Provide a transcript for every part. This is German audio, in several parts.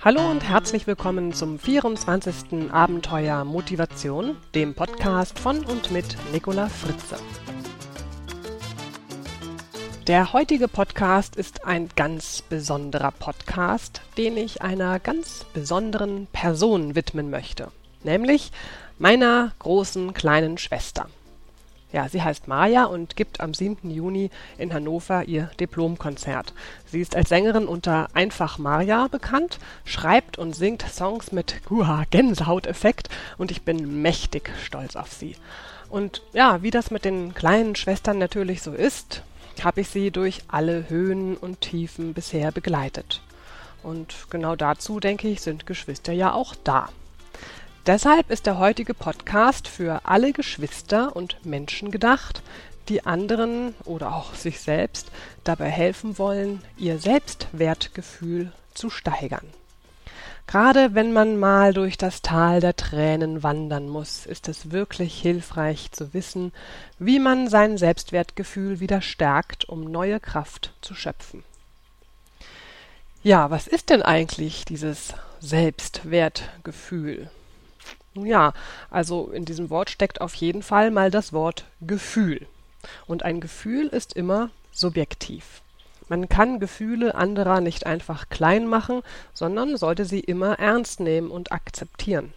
Hallo und herzlich willkommen zum 24. Abenteuer Motivation, dem Podcast von und mit Nicola Fritze. Der heutige Podcast ist ein ganz besonderer Podcast, den ich einer ganz besonderen Person widmen möchte, nämlich meiner großen kleinen Schwester. Ja, sie heißt Maja und gibt am 7. Juni in Hannover ihr Diplomkonzert. Sie ist als Sängerin unter Einfach Maja bekannt, schreibt und singt Songs mit Huha, Gänsehauteffekt und ich bin mächtig stolz auf sie. Und ja, wie das mit den kleinen Schwestern natürlich so ist, habe ich sie durch alle Höhen und Tiefen bisher begleitet. Und genau dazu, denke ich, sind Geschwister ja auch da. Deshalb ist der heutige Podcast für alle Geschwister und Menschen gedacht, die anderen oder auch sich selbst dabei helfen wollen, ihr Selbstwertgefühl zu steigern. Gerade wenn man mal durch das Tal der Tränen wandern muss, ist es wirklich hilfreich zu wissen, wie man sein Selbstwertgefühl wieder stärkt, um neue Kraft zu schöpfen. Ja, was ist denn eigentlich dieses Selbstwertgefühl? Ja, also in diesem Wort steckt auf jeden Fall mal das Wort Gefühl. Und ein Gefühl ist immer subjektiv. Man kann Gefühle anderer nicht einfach klein machen, sondern sollte sie immer ernst nehmen und akzeptieren.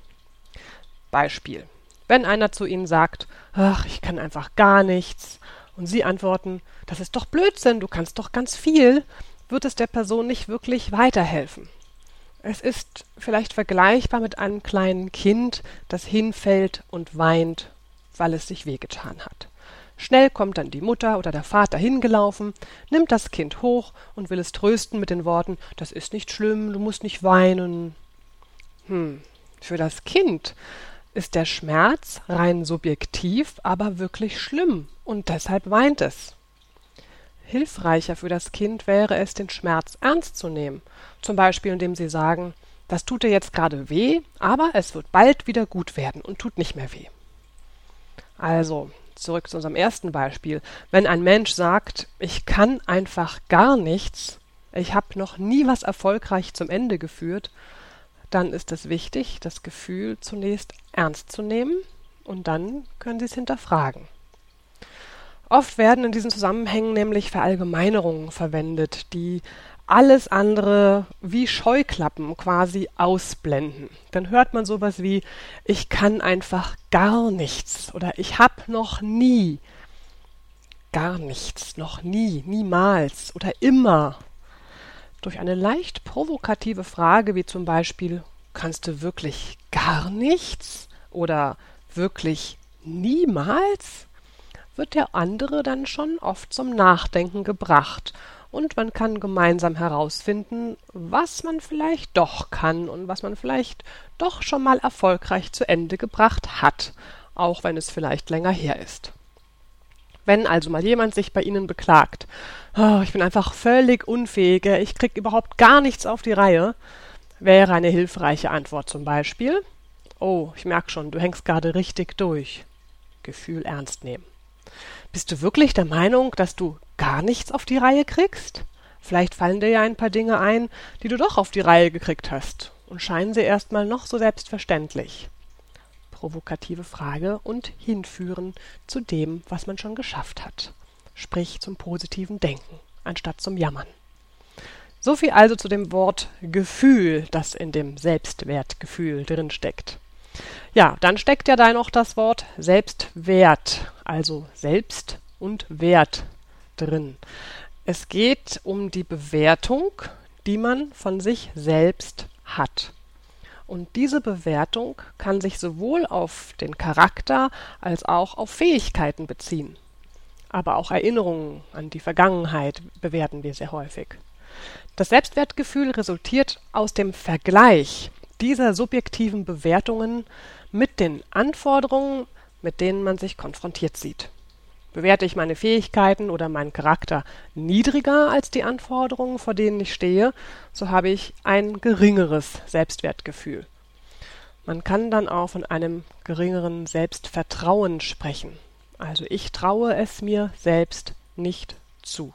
Beispiel. Wenn einer zu Ihnen sagt, ach, ich kann einfach gar nichts, und Sie antworten, das ist doch Blödsinn, du kannst doch ganz viel, wird es der Person nicht wirklich weiterhelfen. Es ist vielleicht vergleichbar mit einem kleinen Kind, das hinfällt und weint, weil es sich wehgetan hat. Schnell kommt dann die Mutter oder der Vater hingelaufen, nimmt das Kind hoch und will es trösten mit den Worten Das ist nicht schlimm, du musst nicht weinen. Hm, für das Kind ist der Schmerz rein subjektiv, aber wirklich schlimm, und deshalb weint es. Hilfreicher für das Kind wäre es, den Schmerz ernst zu nehmen, zum Beispiel indem Sie sagen, das tut dir jetzt gerade weh, aber es wird bald wieder gut werden und tut nicht mehr weh. Also, zurück zu unserem ersten Beispiel. Wenn ein Mensch sagt, ich kann einfach gar nichts, ich habe noch nie was erfolgreich zum Ende geführt, dann ist es wichtig, das Gefühl zunächst ernst zu nehmen und dann können Sie es hinterfragen. Oft werden in diesen Zusammenhängen nämlich Verallgemeinerungen verwendet, die alles andere wie Scheuklappen quasi ausblenden. Dann hört man sowas wie ich kann einfach gar nichts oder ich hab noch nie gar nichts, noch nie, niemals oder immer. Durch eine leicht provokative Frage wie zum Beispiel kannst du wirklich gar nichts oder wirklich niemals wird der andere dann schon oft zum Nachdenken gebracht und man kann gemeinsam herausfinden, was man vielleicht doch kann und was man vielleicht doch schon mal erfolgreich zu Ende gebracht hat, auch wenn es vielleicht länger her ist. Wenn also mal jemand sich bei Ihnen beklagt, oh, ich bin einfach völlig unfähig, ich krieg überhaupt gar nichts auf die Reihe, wäre eine hilfreiche Antwort zum Beispiel, oh, ich merk schon, du hängst gerade richtig durch. Gefühl ernst nehmen. Bist du wirklich der Meinung, dass du gar nichts auf die Reihe kriegst? Vielleicht fallen dir ja ein paar Dinge ein, die du doch auf die Reihe gekriegt hast und scheinen sie erstmal noch so selbstverständlich. Provokative Frage und hinführen zu dem, was man schon geschafft hat. Sprich zum positiven Denken, anstatt zum Jammern. So viel also zu dem Wort Gefühl, das in dem Selbstwertgefühl drinsteckt. Ja, dann steckt ja da noch das Wort Selbstwert, also Selbst und Wert drin. Es geht um die Bewertung, die man von sich selbst hat. Und diese Bewertung kann sich sowohl auf den Charakter als auch auf Fähigkeiten beziehen. Aber auch Erinnerungen an die Vergangenheit bewerten wir sehr häufig. Das Selbstwertgefühl resultiert aus dem Vergleich dieser subjektiven Bewertungen mit den Anforderungen, mit denen man sich konfrontiert sieht. Bewerte ich meine Fähigkeiten oder meinen Charakter niedriger als die Anforderungen, vor denen ich stehe, so habe ich ein geringeres Selbstwertgefühl. Man kann dann auch von einem geringeren Selbstvertrauen sprechen. Also ich traue es mir selbst nicht zu.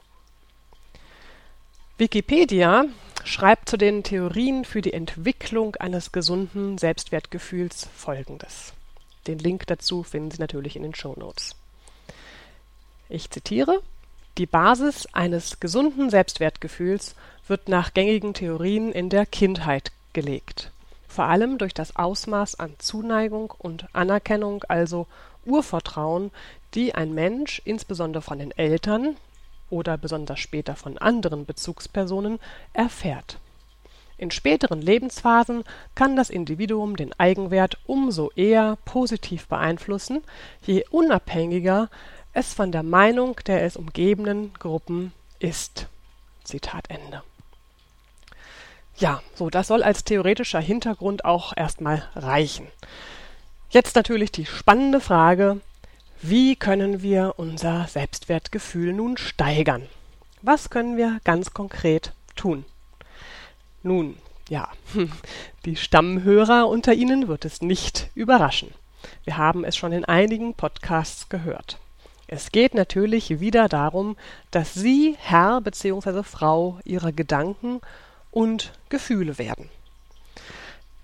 Wikipedia schreibt zu den Theorien für die Entwicklung eines gesunden Selbstwertgefühls folgendes. Den Link dazu finden Sie natürlich in den Show Notes. Ich zitiere Die Basis eines gesunden Selbstwertgefühls wird nach gängigen Theorien in der Kindheit gelegt, vor allem durch das Ausmaß an Zuneigung und Anerkennung, also Urvertrauen, die ein Mensch insbesondere von den Eltern oder besonders später von anderen Bezugspersonen erfährt. In späteren Lebensphasen kann das Individuum den Eigenwert umso eher positiv beeinflussen, je unabhängiger es von der Meinung der es umgebenden Gruppen ist. Zitat Ende. Ja, so, das soll als theoretischer Hintergrund auch erstmal reichen. Jetzt natürlich die spannende Frage, wie können wir unser Selbstwertgefühl nun steigern? Was können wir ganz konkret tun? Nun, ja, die Stammhörer unter Ihnen wird es nicht überraschen. Wir haben es schon in einigen Podcasts gehört. Es geht natürlich wieder darum, dass Sie Herr bzw. Frau Ihrer Gedanken und Gefühle werden.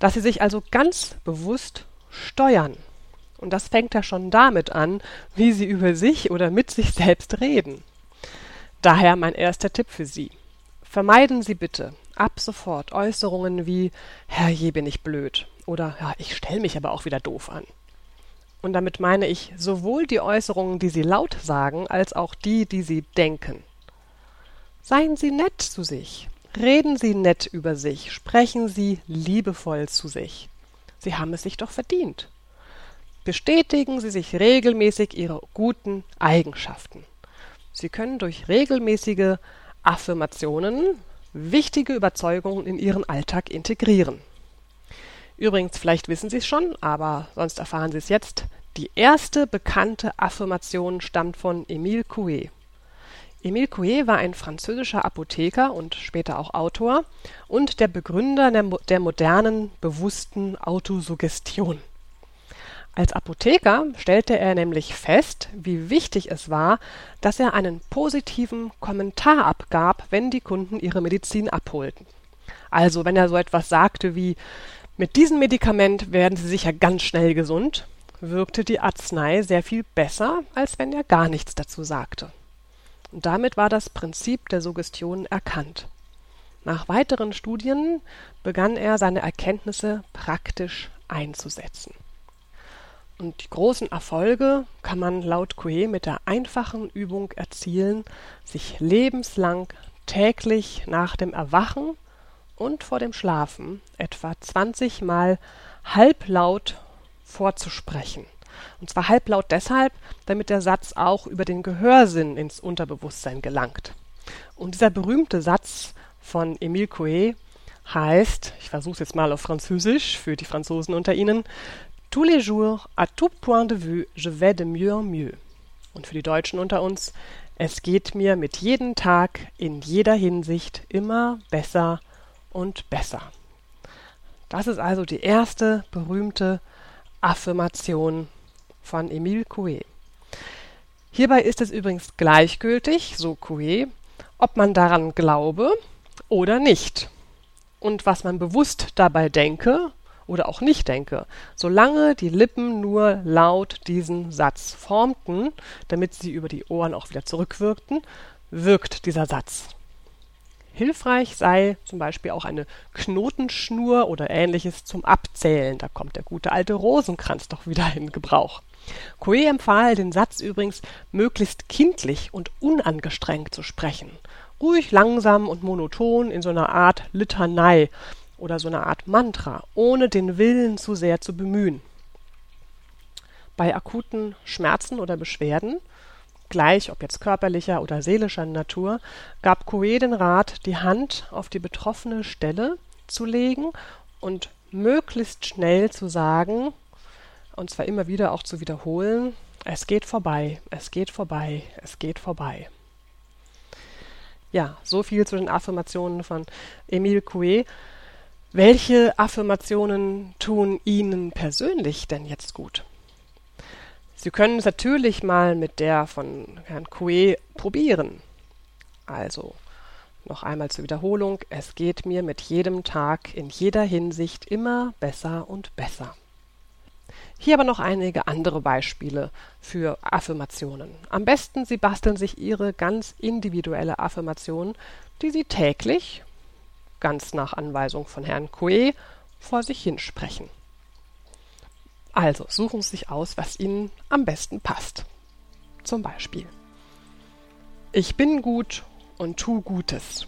Dass Sie sich also ganz bewusst steuern. Und das fängt ja schon damit an, wie Sie über sich oder mit sich selbst reden. Daher mein erster Tipp für Sie. Vermeiden Sie bitte ab sofort Äußerungen wie Herrje bin ich blöd oder ja, ich stelle mich aber auch wieder doof an. Und damit meine ich sowohl die Äußerungen, die Sie laut sagen, als auch die, die Sie denken. Seien Sie nett zu sich. Reden Sie nett über sich. Sprechen Sie liebevoll zu sich. Sie haben es sich doch verdient. Bestätigen Sie sich regelmäßig Ihre guten Eigenschaften. Sie können durch regelmäßige Affirmationen wichtige Überzeugungen in Ihren Alltag integrieren. Übrigens, vielleicht wissen Sie es schon, aber sonst erfahren Sie es jetzt. Die erste bekannte Affirmation stammt von Émile Coué. Émile Coué war ein französischer Apotheker und später auch Autor und der Begründer der, der modernen, bewussten Autosuggestion. Als Apotheker stellte er nämlich fest, wie wichtig es war, dass er einen positiven Kommentar abgab, wenn die Kunden ihre Medizin abholten. Also wenn er so etwas sagte wie mit diesem Medikament werden Sie sicher ganz schnell gesund, wirkte die Arznei sehr viel besser, als wenn er gar nichts dazu sagte. Und damit war das Prinzip der Suggestion erkannt. Nach weiteren Studien begann er seine Erkenntnisse praktisch einzusetzen. Und die großen Erfolge kann man laut Coué mit der einfachen Übung erzielen, sich lebenslang täglich nach dem Erwachen und vor dem Schlafen etwa 20 Mal halblaut vorzusprechen. Und zwar halblaut deshalb, damit der Satz auch über den Gehörsinn ins Unterbewusstsein gelangt. Und dieser berühmte Satz von Émile Coué heißt, ich versuche es jetzt mal auf Französisch für die Franzosen unter Ihnen, Tous les jours, à tout point de vue, je vais de mieux en mieux. Und für die Deutschen unter uns, es geht mir mit jedem Tag in jeder Hinsicht immer besser und besser. Das ist also die erste berühmte Affirmation von Emile Coué. Hierbei ist es übrigens gleichgültig, so Coué, ob man daran glaube oder nicht und was man bewusst dabei denke oder auch nicht denke, solange die Lippen nur laut diesen Satz formten, damit sie über die Ohren auch wieder zurückwirkten, wirkt dieser Satz. Hilfreich sei zum Beispiel auch eine Knotenschnur oder ähnliches zum Abzählen. Da kommt der gute alte Rosenkranz doch wieder in Gebrauch. Coué empfahl den Satz übrigens möglichst kindlich und unangestrengt zu sprechen. Ruhig langsam und monoton in so einer Art Litanei oder so einer Art Mantra, ohne den Willen zu sehr zu bemühen. Bei akuten Schmerzen oder Beschwerden gleich ob jetzt körperlicher oder seelischer Natur, gab Coué den Rat, die Hand auf die betroffene Stelle zu legen und möglichst schnell zu sagen, und zwar immer wieder auch zu wiederholen, es geht vorbei, es geht vorbei, es geht vorbei. Ja, so viel zu den Affirmationen von Emile Coué. Welche Affirmationen tun Ihnen persönlich denn jetzt gut? Sie können es natürlich mal mit der von Herrn Coué probieren. Also Noch einmal zur Wiederholung, es geht mir mit jedem Tag in jeder Hinsicht immer besser und besser. Hier aber noch einige andere Beispiele für Affirmationen. Am besten Sie basteln sich Ihre ganz individuelle Affirmation, die Sie täglich, ganz nach Anweisung von Herrn Coué, vor sich hinsprechen. Also suchen Sie sich aus, was Ihnen am besten passt. Zum Beispiel Ich bin gut und tu Gutes.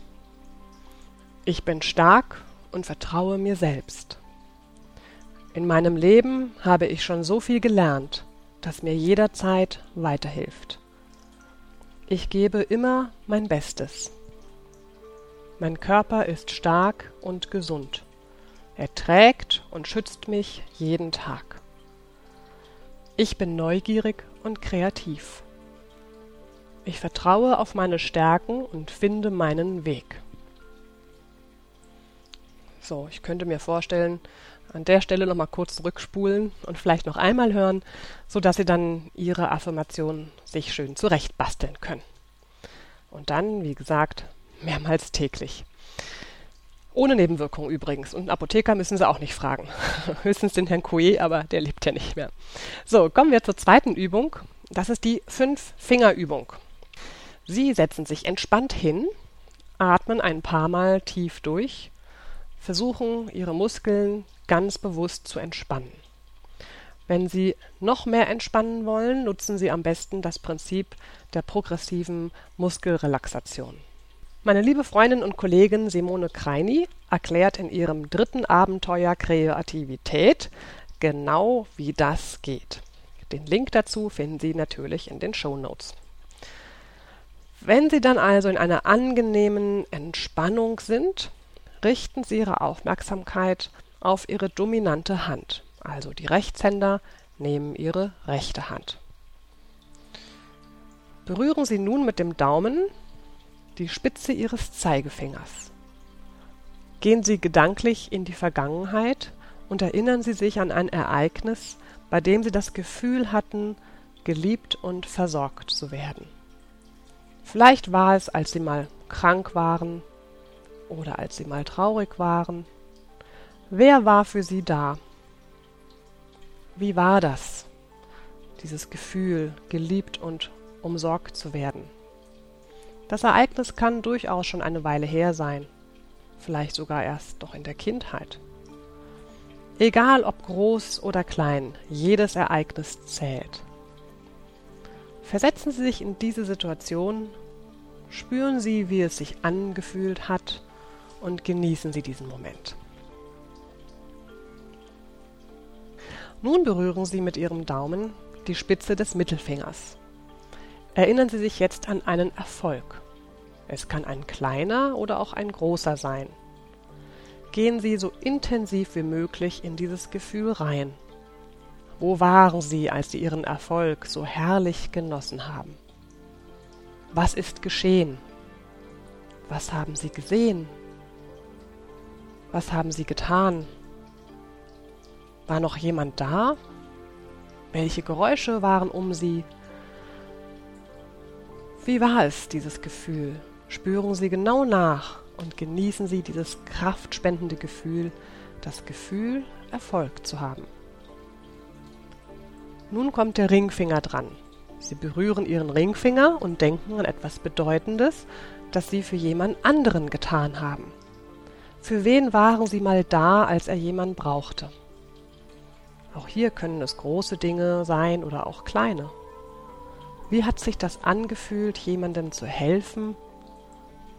Ich bin stark und vertraue mir selbst. In meinem Leben habe ich schon so viel gelernt, das mir jederzeit weiterhilft. Ich gebe immer mein Bestes. Mein Körper ist stark und gesund. Er trägt und schützt mich jeden Tag. Ich bin neugierig und kreativ. Ich vertraue auf meine Stärken und finde meinen Weg. So, ich könnte mir vorstellen, an der Stelle nochmal kurz zurückspulen und vielleicht noch einmal hören, sodass Sie dann Ihre Affirmation sich schön zurechtbasteln können. Und dann, wie gesagt, mehrmals täglich. Ohne Nebenwirkung übrigens. Und einen Apotheker müssen Sie auch nicht fragen. Höchstens den Herrn Coué, aber der lebt ja nicht mehr. So, kommen wir zur zweiten Übung. Das ist die Fünf-Finger-Übung. Sie setzen sich entspannt hin, atmen ein paar Mal tief durch, versuchen Ihre Muskeln ganz bewusst zu entspannen. Wenn Sie noch mehr entspannen wollen, nutzen Sie am besten das Prinzip der progressiven Muskelrelaxation. Meine liebe Freundin und Kollegin Simone Kreini erklärt in ihrem dritten Abenteuer Kreativität genau, wie das geht. Den Link dazu finden Sie natürlich in den Show Notes. Wenn Sie dann also in einer angenehmen Entspannung sind, richten Sie Ihre Aufmerksamkeit auf ihre dominante Hand. Also die Rechtshänder nehmen ihre rechte Hand. Berühren Sie nun mit dem Daumen die Spitze Ihres Zeigefingers. Gehen Sie gedanklich in die Vergangenheit und erinnern Sie sich an ein Ereignis, bei dem Sie das Gefühl hatten, geliebt und versorgt zu werden. Vielleicht war es, als Sie mal krank waren oder als Sie mal traurig waren Wer war für sie da? Wie war das? Dieses Gefühl, geliebt und umsorgt zu werden. Das Ereignis kann durchaus schon eine Weile her sein, vielleicht sogar erst doch in der Kindheit. Egal ob groß oder klein, jedes Ereignis zählt. Versetzen Sie sich in diese Situation, spüren Sie, wie es sich angefühlt hat und genießen Sie diesen Moment. Nun berühren Sie mit Ihrem Daumen die Spitze des Mittelfingers. Erinnern Sie sich jetzt an einen Erfolg. Es kann ein kleiner oder auch ein großer sein. Gehen Sie so intensiv wie möglich in dieses Gefühl rein. Wo waren Sie, als Sie Ihren Erfolg so herrlich genossen haben? Was ist geschehen? Was haben Sie gesehen? Was haben Sie getan? War noch jemand da? Welche Geräusche waren um sie? Wie war es, dieses Gefühl? Spüren Sie genau nach und genießen Sie dieses kraftspendende Gefühl, das Gefühl, Erfolg zu haben. Nun kommt der Ringfinger dran. Sie berühren Ihren Ringfinger und denken an etwas Bedeutendes, das Sie für jemand anderen getan haben. Für wen waren Sie mal da, als er jemand brauchte? Auch hier können es große Dinge sein oder auch kleine. Wie hat sich das angefühlt, jemandem zu helfen?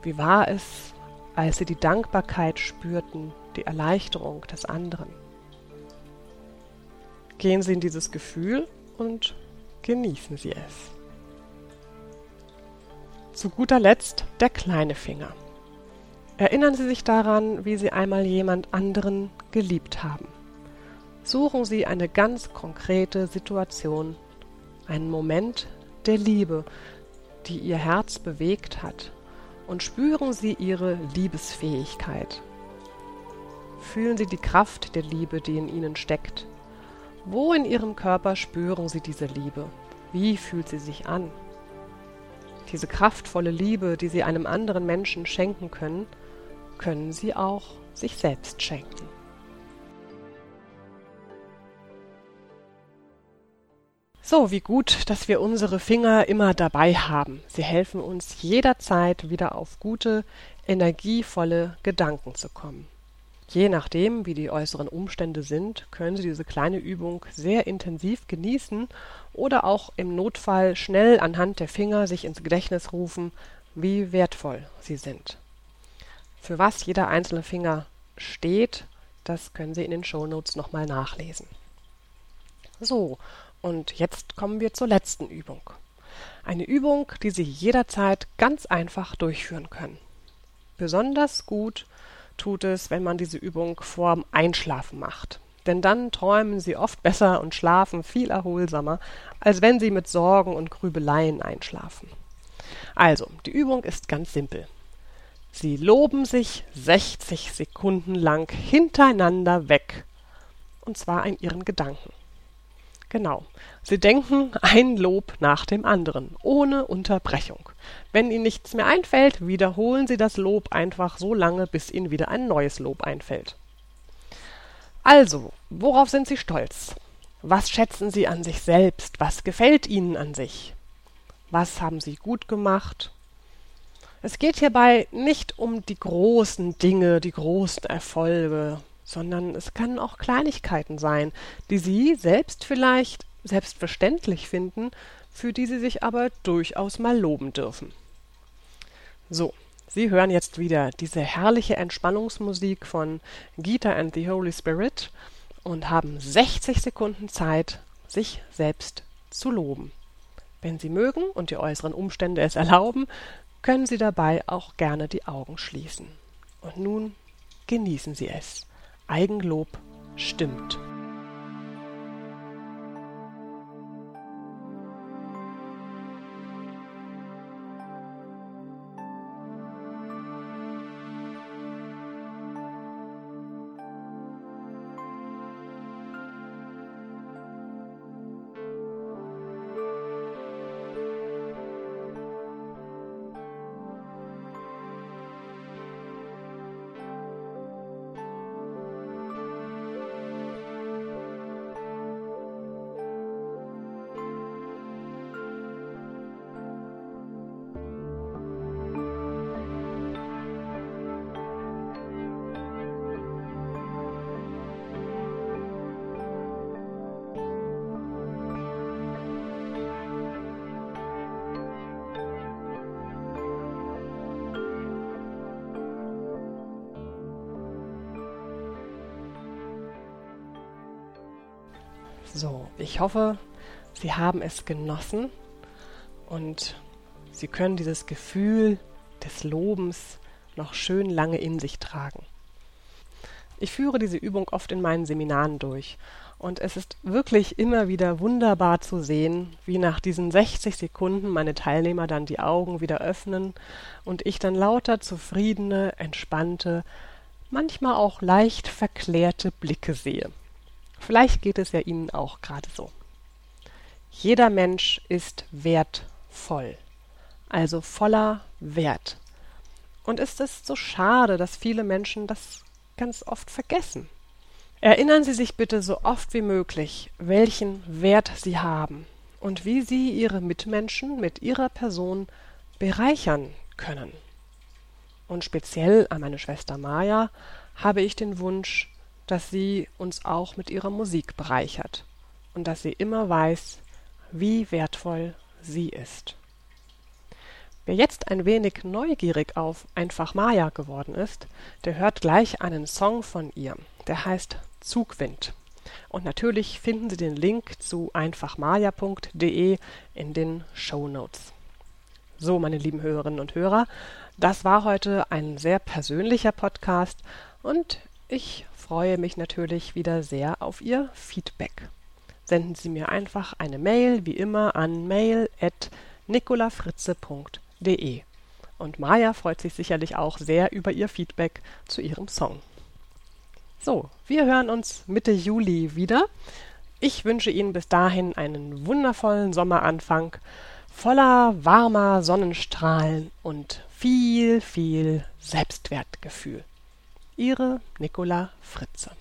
Wie war es, als sie die Dankbarkeit spürten, die Erleichterung des anderen? Gehen Sie in dieses Gefühl und genießen Sie es. Zu guter Letzt der kleine Finger. Erinnern Sie sich daran, wie Sie einmal jemand anderen geliebt haben. Suchen Sie eine ganz konkrete Situation, einen Moment der Liebe, die Ihr Herz bewegt hat, und spüren Sie Ihre Liebesfähigkeit. Fühlen Sie die Kraft der Liebe, die in Ihnen steckt. Wo in Ihrem Körper spüren Sie diese Liebe? Wie fühlt sie sich an? diese kraftvolle Liebe, die Sie einem anderen Menschen schenken können, können Sie auch sich selbst schenken. So, wie gut, dass wir unsere Finger immer dabei haben. Sie helfen uns jederzeit wieder auf gute, energievolle Gedanken zu kommen. Je nachdem, wie die äußeren Umstände sind, können Sie diese kleine Übung sehr intensiv genießen oder auch im Notfall schnell anhand der Finger sich ins Gedächtnis rufen, wie wertvoll sie sind. Für was jeder einzelne Finger steht, das können Sie in den Shownotes nochmal nachlesen. So, und jetzt kommen wir zur letzten Übung. Eine Übung, die Sie jederzeit ganz einfach durchführen können. Besonders gut tut es, wenn man diese Übung vorm Einschlafen macht. Denn dann träumen Sie oft besser und schlafen viel erholsamer, als wenn Sie mit Sorgen und Grübeleien einschlafen. Also, die Übung ist ganz simpel. Sie loben sich 60 Sekunden lang hintereinander weg. Und zwar in Ihren Gedanken. Genau. Sie denken ein Lob nach dem anderen, ohne Unterbrechung. Wenn Ihnen nichts mehr einfällt, wiederholen Sie das Lob einfach so lange, bis Ihnen wieder ein neues Lob einfällt. Also, worauf sind Sie stolz? Was schätzen Sie an sich selbst? Was gefällt Ihnen an sich? Was haben Sie gut gemacht? Es geht hierbei nicht um die großen Dinge, die großen Erfolge, sondern es können auch Kleinigkeiten sein, die Sie selbst vielleicht selbstverständlich finden, für die Sie sich aber durchaus mal loben dürfen. So, Sie hören jetzt wieder diese herrliche Entspannungsmusik von Gita and the Holy Spirit und haben 60 Sekunden Zeit, sich selbst zu loben. Wenn Sie mögen und die äußeren Umstände es erlauben, können Sie dabei auch gerne die Augen schließen. Und nun genießen Sie es. Eigenlob stimmt. So, ich hoffe, Sie haben es genossen und Sie können dieses Gefühl des Lobens noch schön lange in sich tragen. Ich führe diese Übung oft in meinen Seminaren durch und es ist wirklich immer wieder wunderbar zu sehen, wie nach diesen 60 Sekunden meine Teilnehmer dann die Augen wieder öffnen und ich dann lauter zufriedene, entspannte, manchmal auch leicht verklärte Blicke sehe. Vielleicht geht es ja Ihnen auch gerade so. Jeder Mensch ist wertvoll, also voller Wert. Und ist es so schade, dass viele Menschen das ganz oft vergessen. Erinnern Sie sich bitte so oft wie möglich, welchen Wert Sie haben und wie Sie Ihre Mitmenschen mit Ihrer Person bereichern können. Und speziell an meine Schwester Maja habe ich den Wunsch, dass sie uns auch mit ihrer Musik bereichert und dass sie immer weiß, wie wertvoll sie ist. Wer jetzt ein wenig neugierig auf Einfach Maya geworden ist, der hört gleich einen Song von ihr, der heißt Zugwind. Und natürlich finden Sie den Link zu einfachmaya.de in den Show Notes. So, meine lieben Hörerinnen und Hörer, das war heute ein sehr persönlicher Podcast und ich freue mich natürlich wieder sehr auf Ihr Feedback. Senden Sie mir einfach eine Mail, wie immer, an mail.nicolafritze.de. Und Maja freut sich sicherlich auch sehr über Ihr Feedback zu Ihrem Song. So, wir hören uns Mitte Juli wieder. Ich wünsche Ihnen bis dahin einen wundervollen Sommeranfang voller warmer Sonnenstrahlen und viel, viel Selbstwertgefühl. Ihre Nicola Fritze.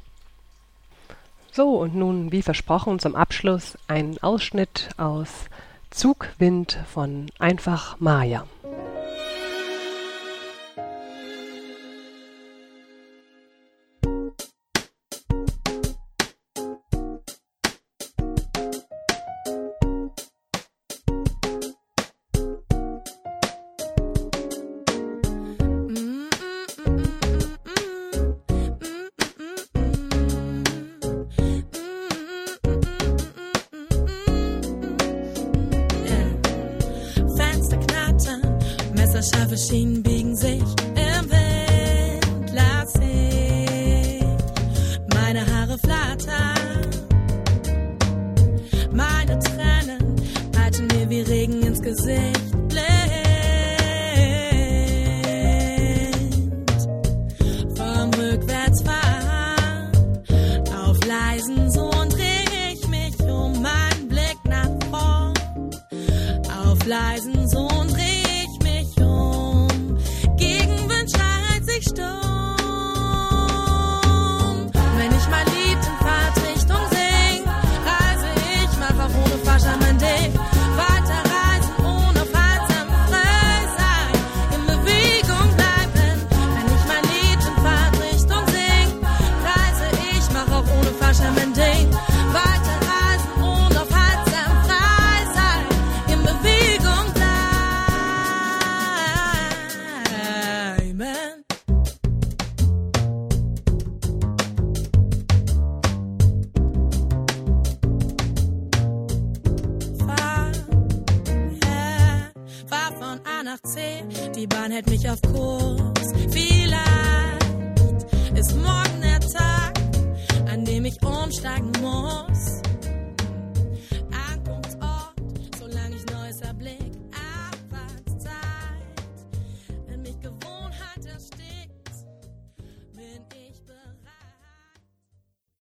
So, und nun, wie versprochen, zum Abschluss ein Ausschnitt aus Zugwind von Einfach Maya.